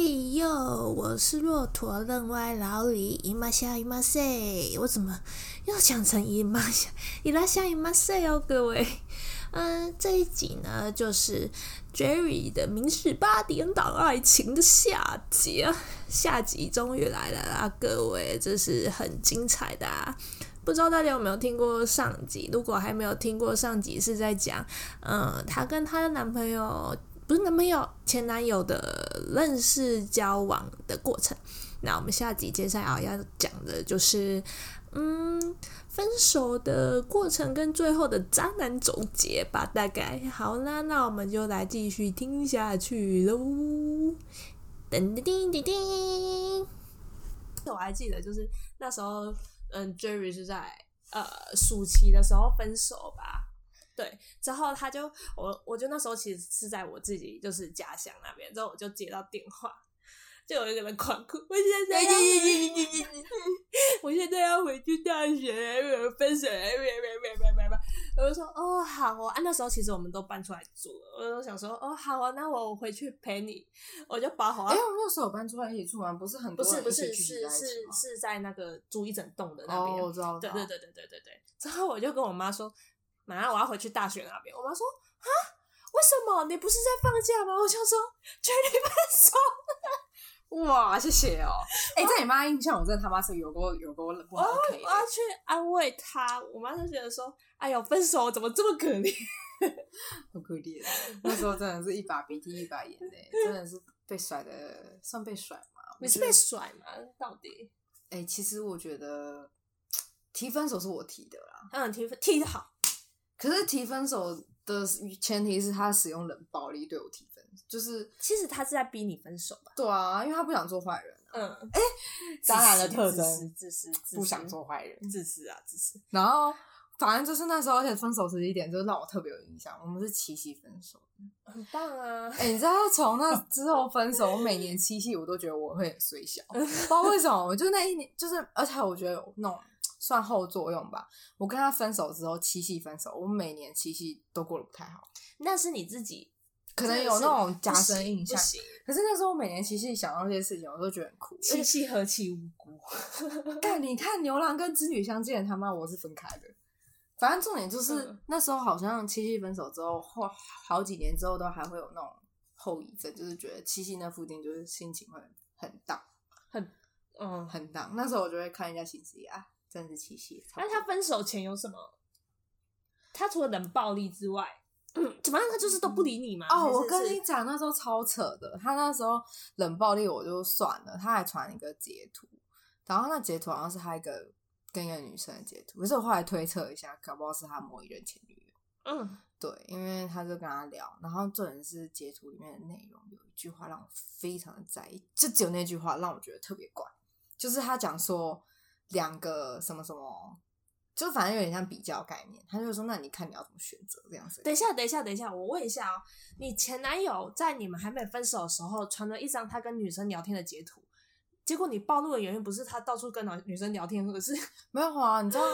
嘿哟，我是骆驼愣歪老李，伊玛夏伊玛塞，我怎么又讲成伊玛夏伊拉夏伊玛塞哦，各位，嗯，这一集呢就是 Jerry 的《民事八点档爱情》的下集啊，下集终于来了啦，各位，这是很精彩的啊，不知道大家有没有听过上集？如果还没有听过上集，是在讲，嗯，她跟她的男朋友。不是男朋友，前男友的认识交往的过程。那我们下集接下来要讲的就是，嗯，分手的过程跟最后的渣男总结吧，大概。好啦，那我们就来继续听下去喽。噔噔噔噔噔。我还记得，就是那时候，嗯，Jerry 是在呃暑期的时候分手吧。对，之后他就我，我就那时候其实是在我自己就是家乡那边，之后我就接到电话，就有一个人狂哭，我现在要回，我现在要回去大学，分手，别别别我就说哦好哦，啊那时候其实我们都搬出来住了，我就想说哦好啊，那我回去陪你，我就包好。哎，我那时候有搬出来一起住吗？不是很多人不是不是是是是在那个租一整栋的那边，哦，我知道，对对对对对对对，之后我就跟我妈说。马上我要回去大学那边，我妈说啊，为什么你不是在放假吗？我就说绝对分手。哇，谢谢哦。哎、欸，在你妈印象，我真的他妈是有过有过不 OK 我。我要去安慰她，我妈就觉得说，哎呦，分手怎么这么可怜？好可怜。那时候真的是一把鼻涕一把眼泪，真的是被甩的，算被甩吗？你是被甩吗？到底？哎、欸，其实我觉得 提分手是我提的啦。嗯，提分提的好。可是提分手的前提是他使用冷暴力对我提分，就是其实他是在逼你分手吧？对啊，因为他不想做坏人、啊。嗯，哎、欸，渣男的特征，自私，不想做坏人，自私啊，自私。然后反正就是那时候，而且分手时一点就让我特别有印象。我们是七夕分手，很棒啊！哎、欸，你知道从那之后分手，我每年七夕我都觉得我会很衰小，不知道为什么。我就那一年，就是而且我觉得有那种。算后作用吧。我跟他分手之后，七夕分手，我每年七夕都过得不太好。那是你自己可能有那种加深印象。可是那时候我每年七夕想到这些事情，我都觉得很苦。七夕何其无辜！但你看牛郎跟织女相见，他妈我是分开的。反正重点就是、嗯、那时候好像七夕分手之后，后好几年之后都还会有那种后遗症，就是觉得七夕那附近就是心情会很荡，很嗯很荡。那时候我就会看一下信息啊。真是七夕。那他分手前有什么？他除了冷暴力之外，嗯，怎么样？他就是都不理你吗？哦，我跟你讲，那时候超扯的。他那时候冷暴力我就算了，他还传一个截图，然后那截图好像是他一个跟一个女生的截图。可是我后来推测一下，搞不好是他某一任前女友。嗯，对，因为他就跟他聊，然后重点是截图里面的内容有一句话让我非常的在意，就只有那句话让我觉得特别怪，就是他讲说。两个什么什么，就反正有点像比较概念。他就说：“那你看你要怎么选择这样子？”等一下，等一下，等一下，我问一下哦，你前男友在你们还没分手的时候传了一张他跟女生聊天的截图，结果你暴露的原因不是他到处跟女生聊天，而是 没有啊？你知道？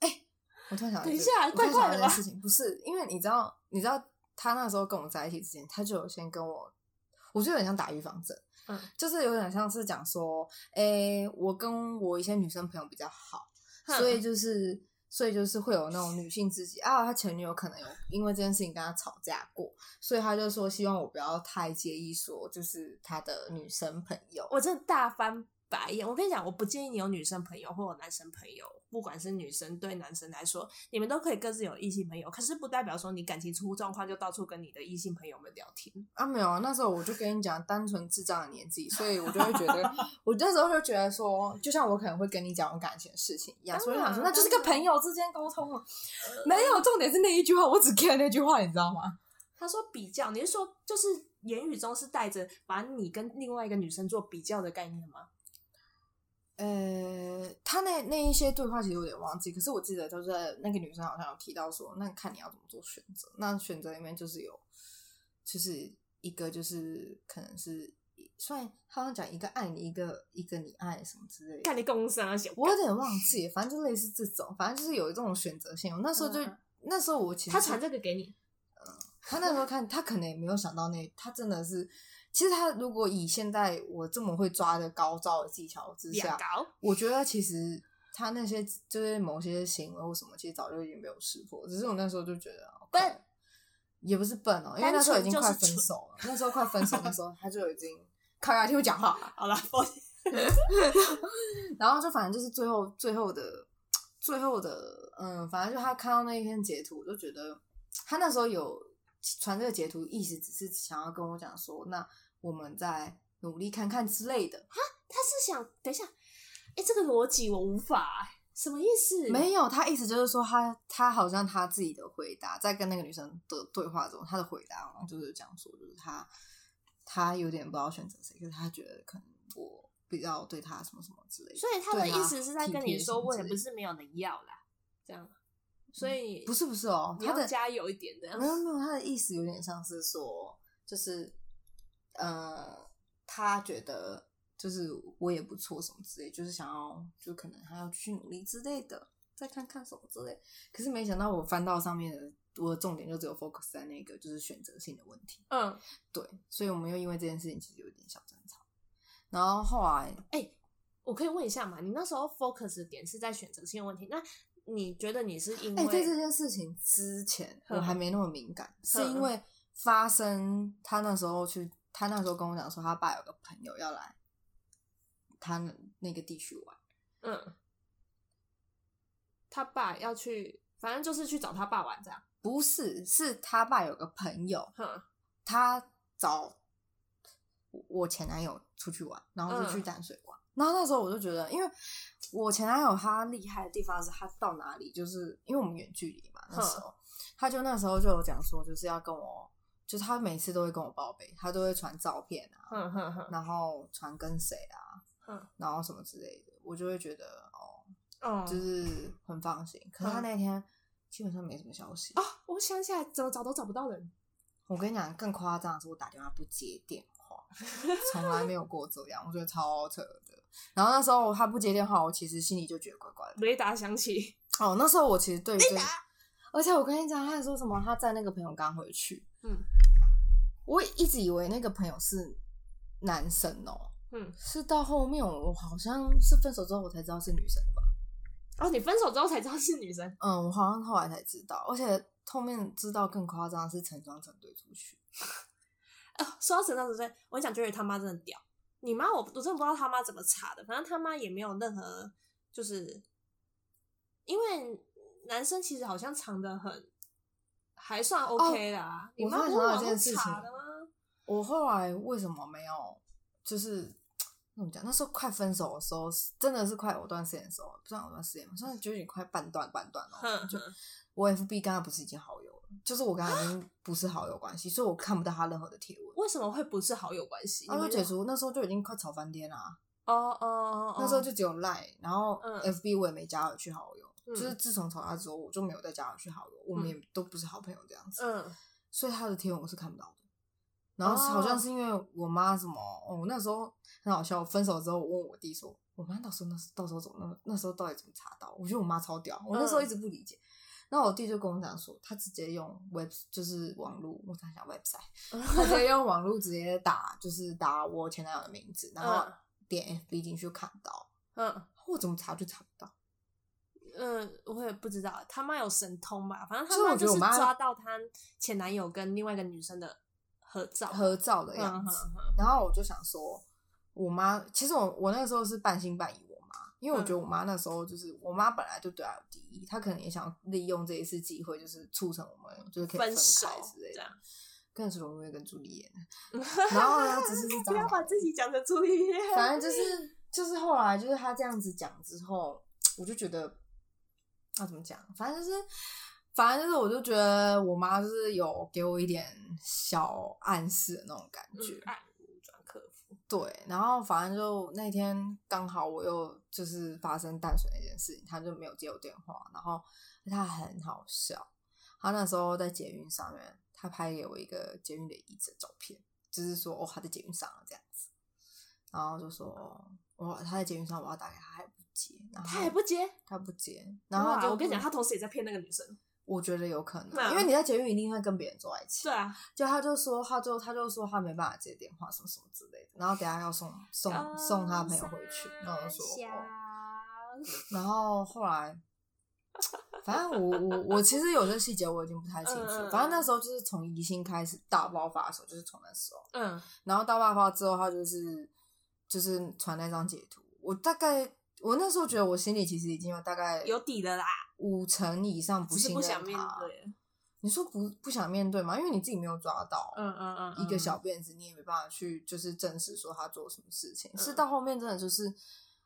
哎、欸，我突然想，等一下，怪怪的吧事情不是因为你知道，你知道他那时候跟我在一起之前，他就有先跟我，我觉得有点像打预防针。嗯，就是有点像是讲说，诶、欸，我跟我一些女生朋友比较好，所以就是，所以就是会有那种女性知己啊，他前女友可能有因为这件事情跟他吵架过，所以他就说希望我不要太介意，说就是他的女生朋友，我真的大翻白眼。我跟你讲，我不建议你有女生朋友或有男生朋友。不管是女生对男生来说，你们都可以各自有异性朋友，可是不代表说你感情出状况就到处跟你的异性朋友们聊天啊。没有啊，那时候我就跟你讲，单纯智障的年纪，所以我就会觉得，我那时候就觉得说，就像我可能会跟你讲我感情的事情一样，所以我想说，那就是个朋友之间沟通了。没有，重点是那一句话，我只 care 那句话，你知道吗？他说比较，你是说就是言语中是带着把你跟另外一个女生做比较的概念吗？呃，他那那一些对话其实有点忘记，可是我记得就是那个女生好像有提到说，那看你要怎么做选择。那选择里面就是有，就是一个就是可能是算好像讲一个爱你，一个一个你爱什么之类的。看你公司啊，我有点忘记，反正就类似这种，反正就是有一种选择性。那时候就、嗯、那时候我其实他传这个给你，嗯，他那时候看他可能也没有想到那他真的是。其实他如果以现在我这么会抓的高招的技巧之下，我觉得其实他那些就是某些行为或什么，其实早就已经被我识破。只是我那时候就觉得笨，也不是笨哦，因为那时候已经快分手了。那时候快分手的时候，他就已经靠牙听我讲话 了。好了，抱歉。然后就反正就是最后最后的最后的，嗯，反正就他看到那一篇截图，我就觉得他那时候有传这个截图，意思只是想要跟我讲说，那我们再努力看看之类的。哈，他是想等一下，哎，这个逻辑我无法，什么意思？没有，他意思就是说他他好像他自己的回答，在跟那个女生的对话中，他的回答就是讲说，就是他他有点不知道选择谁，可是他觉得可能我。比较对他什么什么之类的，所以他的意思是在跟你说，我也不是没有人要啦，这样。所以不是不是哦，他的加油一点的，没有没有，他的意思有点像是说，就是呃，他觉得就是我也不错什么之类，就是想要就可能还要去努力之类的，再看看什么之类。可是没想到我翻到上面的，我的重点就只有 focus 在那个就是选择性的问题。嗯，对，所以我们又因为这件事情其实有点小争吵。然后后来，哎、欸，我可以问一下嘛？你那时候 focus 的点是在选择性问题，那你觉得你是因为、欸、在这件事情之前我还没那么敏感，是因为发生他那时候去，他那时候跟我讲说他爸有个朋友要来他那个地区玩，嗯，他爸要去，反正就是去找他爸玩这样，不是，是他爸有个朋友，他找。我前男友出去玩，然后就去淡水玩。嗯、然后那时候我就觉得，因为我前男友他厉害的地方是他到哪里，就是因为我们远距离嘛。那时候，他就那时候就有讲说，就是要跟我，就是他每次都会跟我报备，他都会传照片啊，然后传跟谁啊，嗯、然后什么之类的，我就会觉得哦，嗯、就是很放心。可是他那天基本上没什么消息啊、哦，我想起来，怎么找都找不到人。我跟你讲，更夸张的是我打电话不接电话。从来没有过这样，我觉得超扯的。然后那时候他不接电话，我其实心里就觉得怪怪的。雷达响起。哦，那时候我其实对于，而且我跟你讲，他还说什么他在那个朋友刚回去。嗯，我一直以为那个朋友是男生哦。嗯，是到后面我好像是分手之后我才知道是女生吧。哦，你分手之后才知道是女生？嗯，我好像后来才知道，而且后面知道更夸张的是成双成对出去。哦，说到成双成对，我想觉得他妈真的屌。你妈，我我真的不知道他妈怎么查的，反正他妈也没有任何，就是因为男生其实好像藏得很，还算 OK 的啊、你妈不是这件查的吗？我后来为什么没有？就是怎么讲？那时候快分手的时候，真的是快藕断丝连的时候，不算藕断丝连，算是觉得你快半段半段了。就我 FB 刚刚不是已经好友了。就是我跟他已经不是好友关系，所以我看不到他任何的贴文。为什么会不是好友关系？因为解除那时候就已经快吵翻天了。哦哦，那时候就只有 Line，然后 FB 我也没加回去好友。就是自从吵架之后，我就没有再加回去好友，我们也都不是好朋友这样子。嗯，所以他的贴文我是看不到的。然后好像是因为我妈什么哦，那时候很好笑。分手之后，我问我弟说：“我妈到时候那到时候怎么那那时候到底怎么查到？”我觉得我妈超屌，我那时候一直不理解。那我弟就跟我讲说，他直接用 web 就是网络，我在想 website，他直接用网络直接打，就是打我前男友的名字，然后点 FB 进去看到，嗯，我怎么查就查不到，嗯，我也不知道，他妈有神通吧？反正他妈就是抓到他前男友跟另外一个女生的合照，合照的样子，然后我就想说，我妈其实我我那个时候是半信半疑我妈。因为我觉得我妈那时候就是，我妈本来就对她有敌意，她可能也想利用这一次机会，就是促成我们就是可以分开之类的。更是容易跟朱丽叶，然后呢，只是不要把自己讲成朱丽叶。反正就是就是后来就是他这样子讲之后，我就觉得要怎么讲？反正就是反正就是我就觉得我妈就是有给我一点小暗示的那种感觉。嗯对，然后反正就那天刚好我又就是发生淡水那件事情，他就没有接我电话，然后他很好笑，他那时候在捷运上面，他拍给我一个捷运的椅子的照片，就是说哦他在捷运上了这样子，然后就说我他在捷运上，我要打给他还不接，然后他还不接，他不接，然后就我跟你讲，他同时也在骗那个女生，我觉得有可能，因为你在捷运一定会跟别人坐在一起。对啊，就他就说，他就他就说他没办法接电话，什么什么之类的。然后等下要送送送他朋友回去，然后说，然后后来，反正我我我其实有些细节我已经不太清楚。反正那时候就是从疑心开始大爆发的时候，就是从那时候。嗯。然后大爆发之后，他就是就是传那张截图。我大概我那时候觉得我心里其实已经有大概有底了啦。五成以上不信任他，不想面对。你说不不想面对吗？因为你自己没有抓到，嗯嗯嗯，一个小辫子，你也没办法去就是证实说他做什么事情。嗯、是到后面真的就是，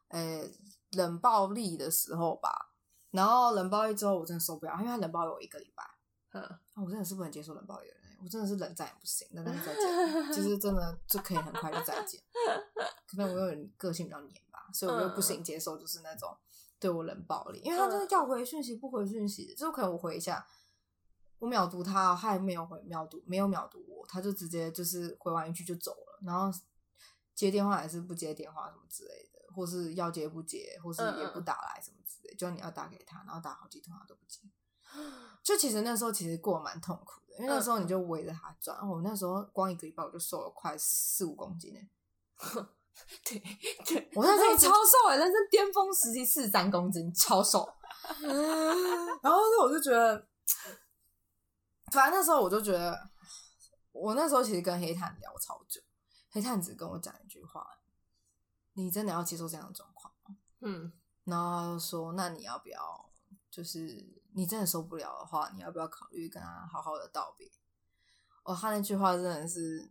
呃、欸，冷暴力的时候吧。然后冷暴力之后，我真的受不了，因为他冷暴力我一个礼拜，嗯，我真的是不能接受冷暴力的人，我真的是冷战也不行，冷战再见，就 是真的就可以很快就再见。可能我有点个性比较黏吧，所以我又不行接受，就是那种。对我冷暴力，因为他真的要回讯息不回讯息的，就可能我回一下，我秒读他，他还没有回秒读，没有秒读我，他就直接就是回完一句就走了，然后接电话还是不接电话什么之类的，或是要接不接，或是也不打来什么之类的，就你要打给他，然后打好几通他都不接，就其实那时候其实过得蛮痛苦的，因为那时候你就围着他转，我那时候光一个礼拜我就瘦了快四五公斤呢。对 对，我那时候超瘦哎，人生巅峰时期四十三公斤，超瘦。然后呢，我就觉得，反正那时候我就觉得，我那时候其实跟黑炭聊超久，黑炭只跟我讲一句话：“你真的要接受这样的状况吗？”嗯，然后说：“那你要不要？就是你真的受不了的话，你要不要考虑跟他好好的道别？”哦，他那句话真的是。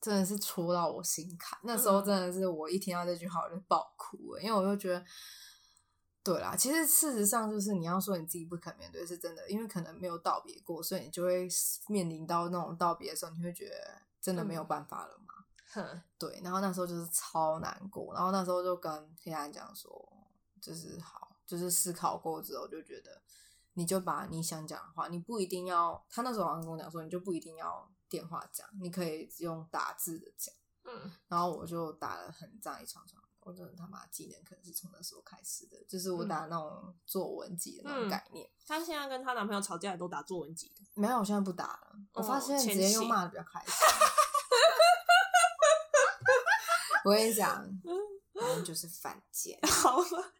真的是戳到我心坎，那时候真的是我一听到这句话我就爆哭了，因为我就觉得，对啦，其实事实上就是你要说你自己不肯面对是真的，因为可能没有道别过，所以你就会面临到那种道别的时候，你会觉得真的没有办法了嘛。嗯，对，然后那时候就是超难过，然后那时候就跟黑暗讲说，就是好，就是思考过之后就觉得，你就把你想讲的话，你不一定要，他那时候好像跟我讲说，你就不一定要。电话讲，你可以用打字的讲，嗯，然后我就打了很长一长串，我真的他妈技能可能是从那时候开始的，就是我打那种作文集的那种概念。她、嗯、现在跟她男朋友吵架也都打作文集的，没有，我现在不打了。我发现直接用骂的比较开心。我跟你讲，男人就是犯贱。好了，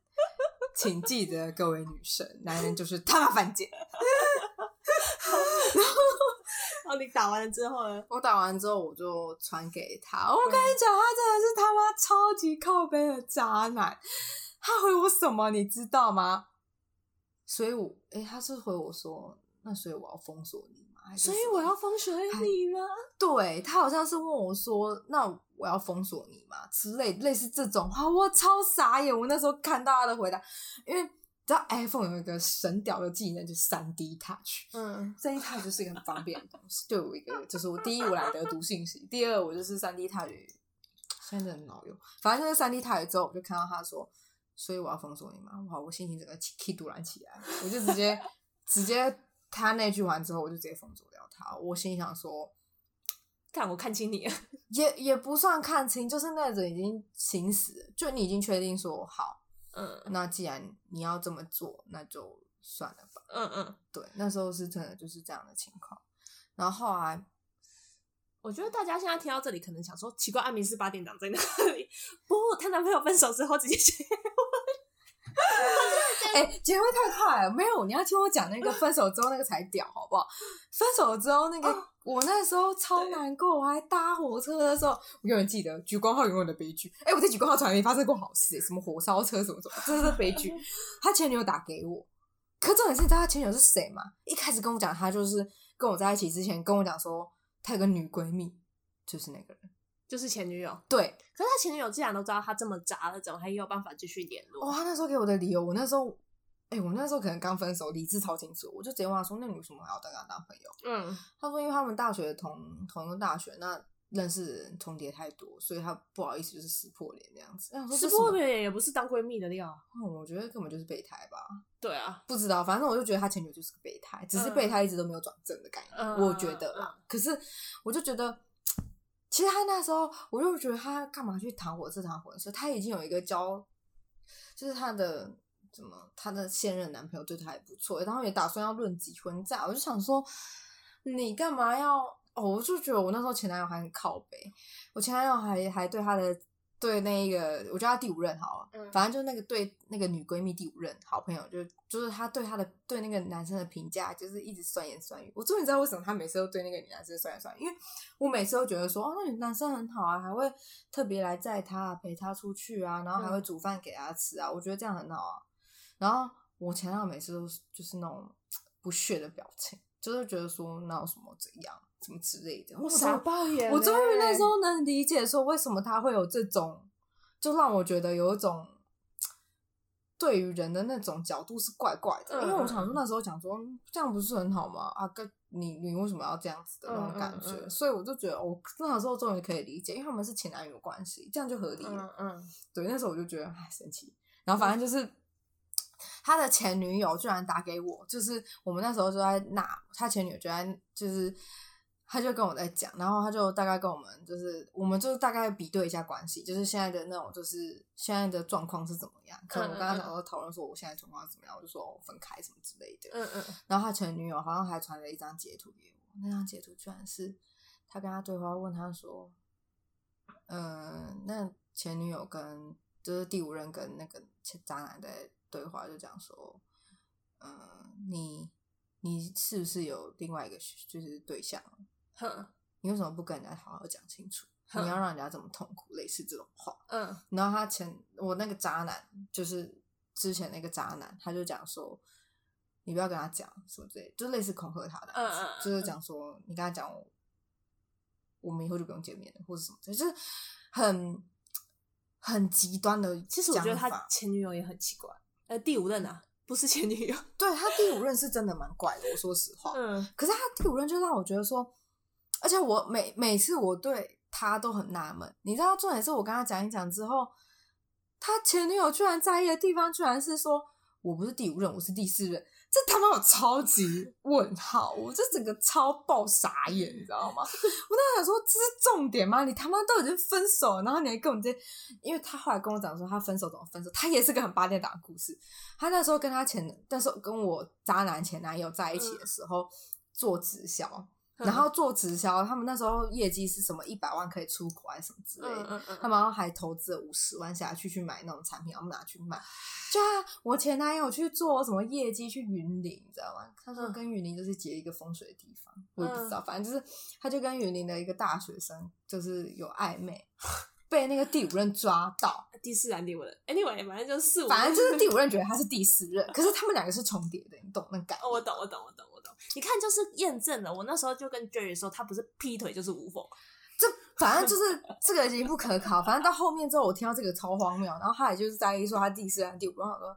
请记得各位女生，男人就是他妈犯贱。然后你打完了之后呢？我打完之后我就传给他。我跟你讲，他真的是他妈超级靠背的渣男。他回我什么，你知道吗？所以我，诶，他是回我说，那所以我要封锁你吗？所以我要封锁你吗？对，他好像是问我说，那我要封锁你吗？之类类似这种话，我超傻眼。我那时候看到他的回答，因为。知道 iPhone 有一个神屌的技能，就是三 D Touch。嗯，三 D Touch 就是一个很方便的东西。对我一个，就是我第一我懒得读信息，第二我就是三 D Touch，现在真的很好用。反正就是三 D Touch 之后，我就看到他说，所以我要封锁你嘛。哇，我心情整个起突然起来，我就直接直接他那句完之后，我就直接封锁掉他。我心想说，看我看清你了，也也不算看清，就是那种已经行死了，就你已经确定说好。嗯，那既然你要这么做，那就算了吧。嗯嗯，对，那时候是真的就是这样的情况。然后后来，我觉得大家现在听到这里，可能想说奇怪，艾米是八点档在哪里？不，她男朋友分手之后直接结婚。哎、欸，结婚太快了，没有，你要听我讲那个分手之后那个才屌，好不好？分手之后那个。哦我那时候超难过，我还搭火车的时候，我永远记得莒光号永远的悲剧。哎、欸，我在莒光号从来没发生过好事，什么火烧车什么什么，这是悲剧。他前女友打给我，可重点是你知道他前女友是谁吗？一开始跟我讲，他就是跟我在一起之前跟我讲说，他有个女闺蜜，就是那个人，就是前女友。对，可是他前女友既然都知道他这么渣了，怎么还有办法继续联络？哇、哦，他那时候给我的理由，我那时候。哎、欸，我那时候可能刚分手，理智超清楚，我就直接问他说：“那你为什么还要跟他当朋友？”嗯，他说：“因为他们大学同同一个大学，那认识的人重叠太多，所以他不好意思，就是撕破脸这样子。撕破脸也不是当闺蜜的料。嗯，我觉得根本就是备胎吧。对啊，不知道，反正我就觉得他前女友就是个备胎，只是备胎一直都没有转正的概念。嗯、我觉得啦，嗯、可是我就觉得，其实他那时候，我就觉得他干嘛去谈火车谈婚事？他已经有一个交，就是他的。怎么她的现任男朋友对她还不错，然后也打算要论及婚嫁，我就想说，你干嘛要？哦，我就觉得我那时候前男友还很靠北，我前男友还还对他的。对那一个，我叫他第五任好了，嗯、反正就那个对那个女闺蜜第五任好朋友，就就是他对他的对那个男生的评价，就是一直酸言酸语。我终于知道为什么他每次都对那个女男生酸言酸语，因为我每次都觉得说，哦，那女男生很好啊，还会特别来载他，陪他出去啊，然后还会煮饭给他吃啊，嗯、我觉得这样很好啊。然后我前男友每次都是就是那种不屑的表情，就是觉得说那有什么怎样。什么之类的，我傻抱怨。我终于那时候能理解说，为什么他会有这种，就让我觉得有一种对于人的那种角度是怪怪的。因为我想说那时候讲说这样不是很好吗？啊，跟，你你为什么要这样子的那种感觉？所以我就觉得，我那时候终于可以理解，因为他们是前男友关系，这样就合理了。嗯，对，那时候我就觉得哎，神奇。然后反正就是。他的前女友居然打给我，就是我们那时候就在那，他前女友就在，就是他就跟我在讲，然后他就大概跟我们，就是我们就是大概比对一下关系，就是现在的那种，就是现在的状况是怎么样。可能我刚刚讲说讨论说我现在状况是怎么样，我就说我分开什么之类的。嗯嗯。然后他前女友好像还传了一张截图给我，那张截图居然是他跟他对话，问他说，嗯，那前女友跟就是第五任跟那个前渣男的。对话就讲说，嗯、呃，你你是不是有另外一个就是对象？哼，你为什么不跟人家好好讲清楚？你要让人家这么痛苦？类似这种话。嗯，然后他前我那个渣男，就是之前那个渣男，他就讲说，你不要跟他讲什么之类，就类似恐吓他的，嗯嗯，就是讲说你跟他讲，我们以后就不用见面了，或者什么，就是很很极端的。其实我觉得他前女友也很奇怪。呃，第五任啊，不是前女友。对，他第五任是真的蛮怪的，我说实话。嗯。可是他第五任就让我觉得说，而且我每每次我对他都很纳闷，你知道，重点是我跟他讲一讲之后，他前女友居然在意的地方，居然是说我不是第五任，我是第四任。这他妈有超级问号，我这整个超爆傻眼，你知道吗？我当时想说，这是重点吗？你他妈都已经分手了，然后你还跟我们这，因为他后来跟我讲说他分手怎么分手，他也是个很八点档的故事。他那时候跟他前，那时候跟我渣男前男友在一起的时候，做直销。然后做直销，他们那时候业绩是什么一百万可以出国还是什么之类的，嗯嗯嗯、他们还投资了五十万下去去买那种产品，然后拿去卖。就啊，我前男友去做什么业绩去云林，你知道吗？他说跟云林就是结一个风水的地方，嗯、我也不知道，反正就是他就跟云林的一个大学生就是有暧昧，被那个第五任抓到，第四任第五任，anyway，反正就是四五，反正就是第五任觉得他是第四任，可是他们两个是重叠的，你懂那感觉？哦，我懂，我懂，我懂。你看，就是验证了。我那时候就跟 Jerry 说，他不是劈腿就是无缝。这反正就是这个已经不可考。反正到后面之后，我听到这个超荒谬。然后他也就是在意说他第四第五，然后说，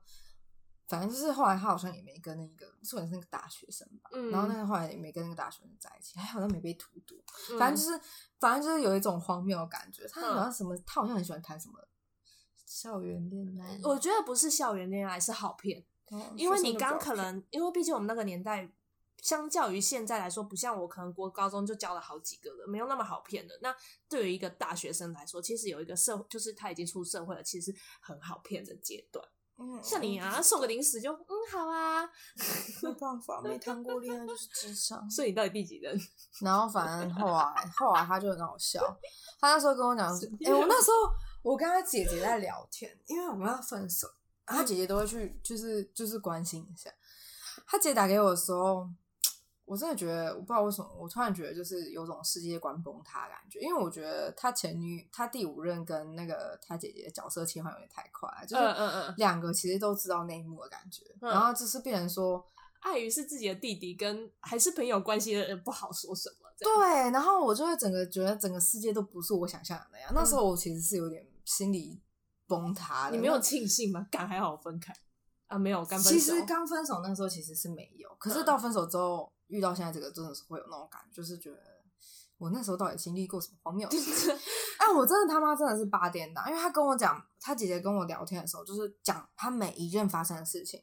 反正就是后来他好像也没跟那个，算是那个大学生吧。嗯、然后那个后来也没跟那个大学生在一起，还好像没被荼毒。反正就是，嗯、反正就是有一种荒谬的感觉。他好像什么，嗯、他好像很喜欢谈什么校园恋爱。我觉得不是校园恋爱，是好骗。嗯、因为你刚可能，因为毕竟我们那个年代。相较于现在来说，不像我可能国高中就教了好几个了，没有那么好骗的。那对于一个大学生来说，其实有一个社，就是他已经出社会了，其实很好骗的阶段。嗯，像你啊，送个零食就嗯好啊，没办法，没谈过恋爱就是智商。所以你到底第几任？然后反正后来后来他就很好笑，他那时候跟我讲，哎、欸，我那时候我跟他姐姐在聊天，因为我们要分手，他姐姐都会去，就是就是关心一下。他姐打给我的时候。我真的觉得，我不知道为什么，我突然觉得就是有种世界观崩塌的感觉，因为我觉得他前女，他第五任跟那个他姐姐的角色切换有点太快，就是两个其实都知道内幕的感觉，嗯嗯嗯，然后就是变成说，碍于是自己的弟弟跟还是朋友关系的人不好说什么，对，然后我就会整个觉得整个世界都不是我想象的那样，嗯、那时候我其实是有点心理崩塌的。你没有庆幸吗？敢还好分开啊，没有刚分手。其实刚分手那时候其实是没有，可是到分手之后。嗯遇到现在这个真的是会有那种感觉，就是觉得我那时候到底经历过什么荒谬的事？哎，我真的他妈真的是八点档，因为他跟我讲，他姐姐跟我聊天的时候，就是讲他每一任发生的事情，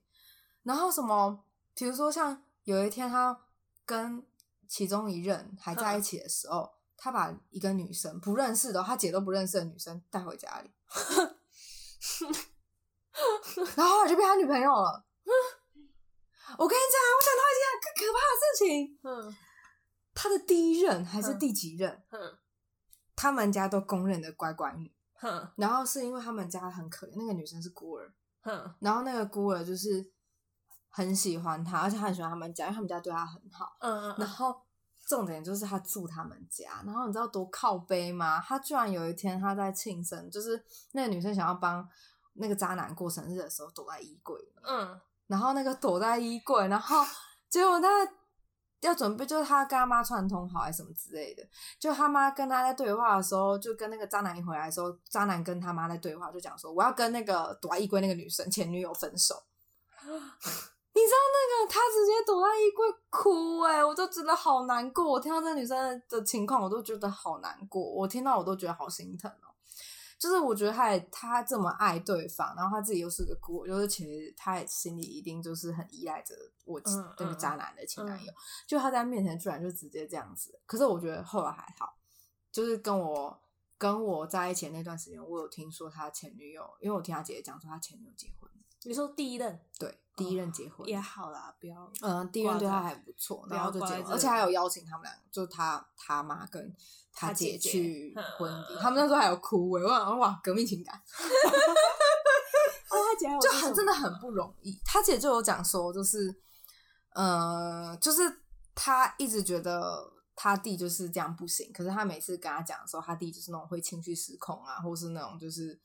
然后什么，比如说像有一天他跟其中一任还在一起的时候，他把一个女生不认识的，他姐都不认识的女生带回家里。然后就变他女朋友了。我跟你讲，我想到一件更可怕的事情。嗯，他的第一任还是第几任？嗯，他们家都公认的乖乖女。哼，然后是因为他们家很可怜，那个女生是孤儿。哼，然后那个孤儿就是很喜欢他，而且他很喜欢他们家，因为他们家对他很好。嗯嗯。然后重点就是他住他们家，然后你知道多靠背吗？他居然有一天他在庆生，就是那个女生想要帮那个渣男过生日的时候，躲在衣柜。嗯。然后那个躲在衣柜，然后 结果他要准备，就是他跟他妈串通好还是什么之类的。就他妈跟他在对话的时候，就跟那个渣男一回来的时候，渣男跟他妈在对话，就讲说我要跟那个躲在衣柜那个女生前女友分手。你知道那个他直接躲在衣柜哭哎、欸，我都觉得好难过。我听到这个女生的情况，我都觉得好难过。我听到我都觉得好心疼哦。就是我觉得他也他这么爱对方，然后他自己又是个孤儿，就是其实他也心里一定就是很依赖着我那个渣男的前男友。嗯嗯、就他在面前居然就直接这样子，可是我觉得后来还好，就是跟我跟我在一起那段时间，我有听说他前女友，因为我听他姐姐讲说他前女友结婚。你说第一任？对，第一任结婚、哦、也好啦，不要嗯，第一任对他还不错，然后就结婚，而且还有邀请他们两个，就是他他妈跟。他姐去婚礼，他们那时候还有哭，我想哇，革命情感。他姐就很真的很不容易。他姐就有讲说，就是呃，就是他一直觉得他弟就是这样不行，可是他每次跟他讲的时候，他弟就是那种会情绪失控啊，或是那种就是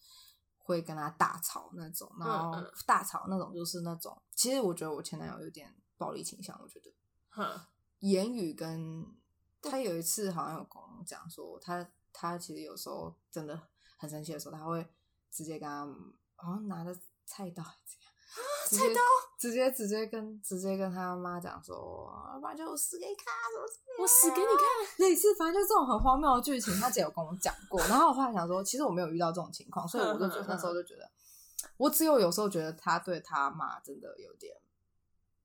会跟他大吵那种，然后大吵那种就是那种。其实我觉得我前男友有点暴力倾向，我觉得，言语跟。他有一次好像有跟我讲说，他他其实有时候真的很生气的时候，他会直接跟他好像拿着菜刀这样，菜刀直接直接跟直接跟他妈讲说，不然就我死给你看，我死给你看。类似反正就这种很荒谬的剧情，他姐有跟我讲过。然后我后来想说，其实我没有遇到这种情况，所以我就觉得 那时候就觉得，我只有有时候觉得他对他妈真的有点。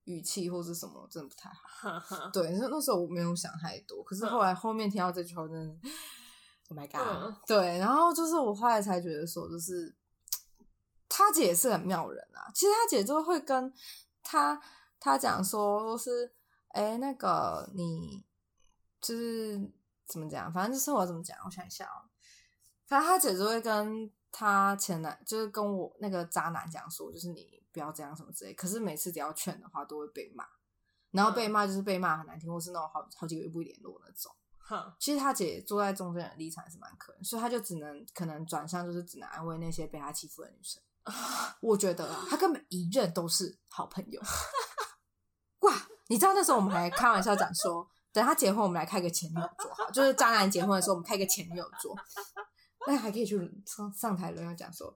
语气或是什么真的不太好，对，那那时候我没有想太多，可是后来后面听到这句话，真的，Oh my god，对，然后就是我后来才觉得说，就是他姐也是很妙人啊。其实他姐就会跟他他讲说，是哎那个你就是怎么讲，反正就是我怎么讲，我想一下哦，反正他姐就会跟他前男，就是跟我那个渣男讲说，就是你。不要这样什么之类，可是每次只要劝的话，都会被骂，然后被骂就是被骂很难听，或是那种好好几个月不联络那种。哼，其实他姐坐在中间的立场还是蛮可怜，所以他就只能可能转向，就是只能安慰那些被他欺负的女生。我觉得啊，他根本一任都是好朋友。哇，你知道那时候我们还开玩笑讲说，等他结婚，我们来开个前女友桌，好，就是渣男结婚的时候，我们开个前女友桌，那还可以去上上台轮流讲说。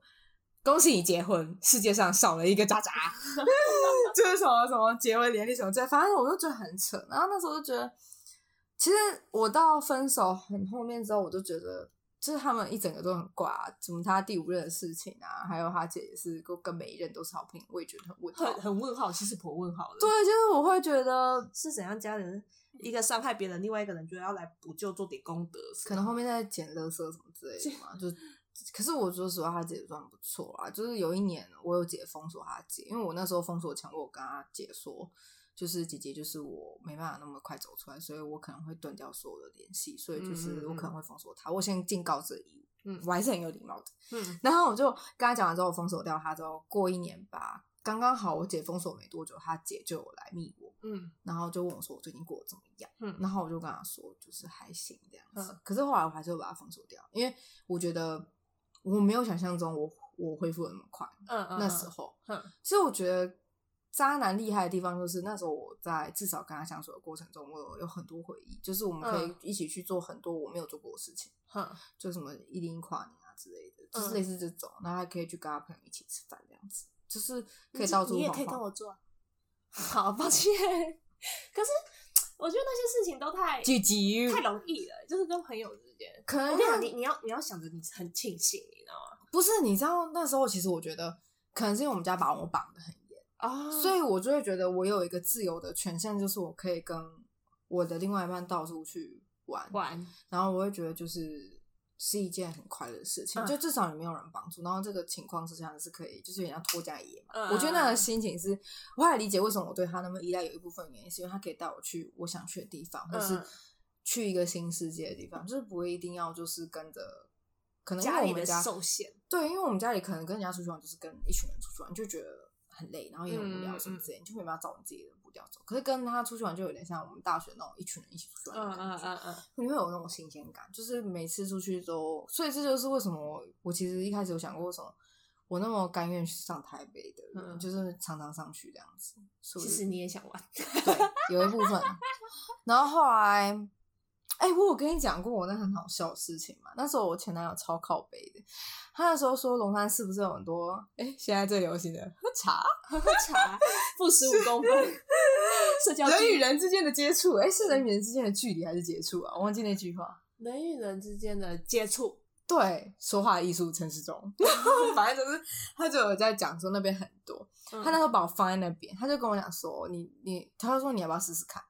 恭喜你结婚，世界上少了一个渣渣，就是什么什么结婚典礼什么这，反正我就觉得很扯。然后那时候就觉得，其实我到分手很后面之后，我就觉得，就是他们一整个都很挂，什么他第五任的事情啊，还有他姐也是跟跟每一任都是好朋友，我也觉得很问号，很很问号，其实颇问号的。对，就是我会觉得是怎样家人一个伤害别人，另外一个人就要来补救，做点功德，可能后面在捡垃圾什么之类的嘛，就。可是我说实话，他姐也算不错啊。就是有一年，我有姐封锁他姐，因为我那时候封锁前，我跟他姐说，就是姐姐就是我没办法那么快走出来，所以我可能会断掉所有的联系，所以就是我可能会封锁他。我先尽告知义务，嗯，我还是很有礼貌的，嗯。然后我就跟他讲完之后，我封锁掉他之后，过一年吧，刚刚好我姐封锁没多久，他姐就有来密我，嗯，然后就问我说我最近过得怎么样，嗯，然后我就跟他说就是还行这样子，可是后来我还是会把他封锁掉，因为我觉得。我没有想象中我我恢复的那么快，嗯嗯，那时候，嗯，其实我觉得渣男厉害的地方就是那时候我在至少跟他相处的过程中，我有有很多回忆，就是我们可以一起去做很多我没有做过的事情，嗯，就什么一零一跨年啊之类的，就是类似这种，然后还可以去跟他朋友一起吃饭这样子，就是可以到处。你也可以跟我做，好抱歉，可是我觉得那些事情都太太容易了，就是跟朋友之间，可能你你要你要想着你很庆幸。你知道吗不是，你知道那时候其实我觉得，可能是因为我们家把我绑得很严啊，oh. 所以我就会觉得我有一个自由的权限，就是我可以跟我的另外一半到处去玩玩，然后我会觉得就是是一件很快乐的事情，嗯、就至少也没有人帮助。然后这个情况之下是可以，就是人家脱缰野马。嗯、我觉得那个心情是，我还理解为什么我对他那么依赖，有一部分原因是因为他可以带我去我想去的地方，或是去一个新世界的地方，就是不会一定要就是跟着，可能因为我们家，家里的受限。对，因为我们家里可能跟人家出去玩就是跟一群人出去玩，就觉得很累，然后也很无聊什么之类，嗯、就没办法找你自己的步。调走，可是跟他出去玩就有点像我们大学那种一群人一起出去玩的感觉，嗯嗯嗯嗯，你会有那种新鲜感，就是每次出去都，所以这就是为什么我，我其实一开始有想过为什么我那么甘愿去上台北的，嗯、就是常常上去这样子。其实你也想玩，对，有一部分。然后后来。哎、欸，我有跟你讲过我那很好笑的事情嘛？那时候我前男友超靠北的，他那时候说龙山寺不是有很多哎、欸，现在最流行的喝茶，喝茶，负十五公分，社交人与人之间的接触，哎、欸，是人与人之间的距离还是接触啊？我忘记那句话，人与人之间的接触，对，说话艺术陈时中，反正就是他就有在讲说那边很多，嗯、他那时候把我放在那边，他就跟我讲说，你你，他就说你要不要试试看？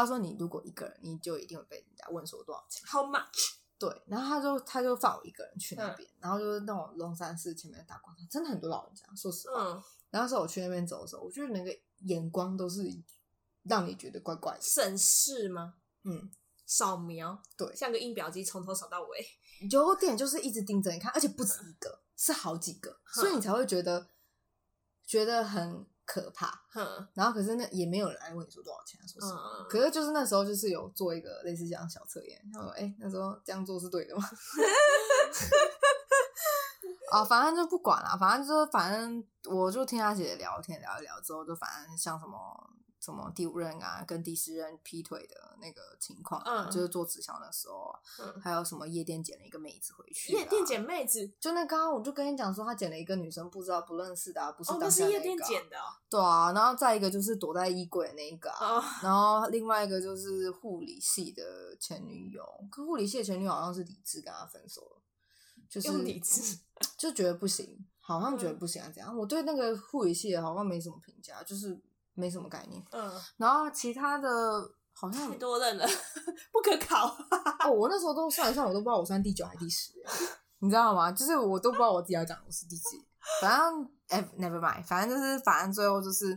他说：“你如果一个人，你就一定会被人家问说多少钱？How much？” 对，然后他就他就放我一个人去那边，嗯、然后就是那种龙山寺前面的大广场，真的很多老人家。说实话，嗯、然后说我去那边走的时候，我觉得那个眼光都是让你觉得怪怪的。审视吗？嗯，扫描，对，像个印表机，从头扫到尾。有点就是一直盯着你看，而且不止一个，是好几个，嗯、所以你才会觉得觉得很。可怕，哼，然后可是那也没有人来问你说多少钱，说什么。可是就是那时候就是有做一个类似这样小测验，他说哎，那时候这样做是对的吗？啊，反正就不管了，反正就是反正我就听他姐姐聊天聊一聊之后，就反正像什么。什么第五任啊，跟第十任劈腿的那个情况，嗯，就是做直销的时候啊，嗯，还有什么夜店捡了一个妹子回去，夜店捡妹子，就那刚刚我就跟你讲说，他捡了一个女生不知道不认识的，啊，不是，哦，那是夜店捡的，对啊，然后再一个就是躲在衣柜那一个，啊，然后另外一个就是护理系的前女友，可护理系的前女友好像是理智跟他分手了，就是理智就觉得不行，好像觉得不行啊，这样，我对那个护理系的好像没什么评价，就是。没什么概念，嗯，然后其他的好像太多人了，不可考。哦，我那时候都算一算，我都不知道我算第九还是第十，你知道吗？就是我都不知道我自己要讲我是第几。反正哎，never mind，反正就是反正最后就是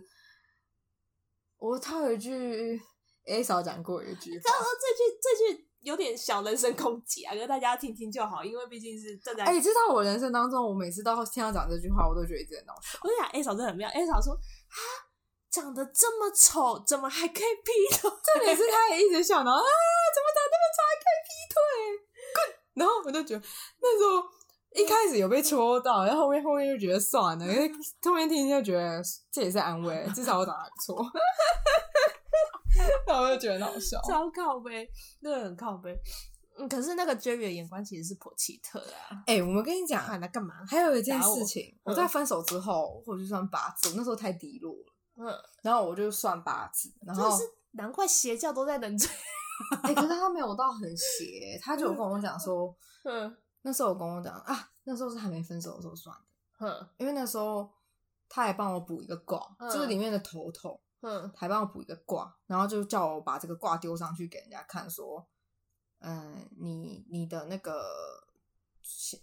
我他有一句 A 嫂讲过一句，刚刚说这句这句有点小人身攻击啊，觉得大家听听就好，因为毕竟是正在。哎，你知道我人生当中，我每次到听到讲这句话，我都觉得一直很闹笑。我跟你讲，A 嫂真的很妙，A 嫂说啊。长得这么丑，怎么还可以劈腿？重点是他也一直笑，然后啊，怎么长那么丑还可以劈腿？滚然后我就觉得那时候一开始有被戳到，然后后面后面就觉得算了，因为后面听听就觉得这也是安慰，至少我长得还不错。然后我就觉得很好笑，超靠背，真的很靠背。嗯，可是那个 Jerry 的眼光其实是颇奇特的啊。哎、欸，我们跟你讲，他干嘛？还有一件事情，我，我在分手之后，我就算八字，我那时候太低落了。嗯，然后我就算八字，然后是难怪邪教都在人追。哎、欸，可是他没有到很邪，他就有跟我讲说，嗯，那时候我跟我讲啊，那时候是还没分手的时候算的，嗯，因为那时候他还帮我补一个卦，嗯、就是里面的头痛，嗯，还帮我补一个卦，然后就叫我把这个卦丢上去给人家看，说，嗯，你你的那个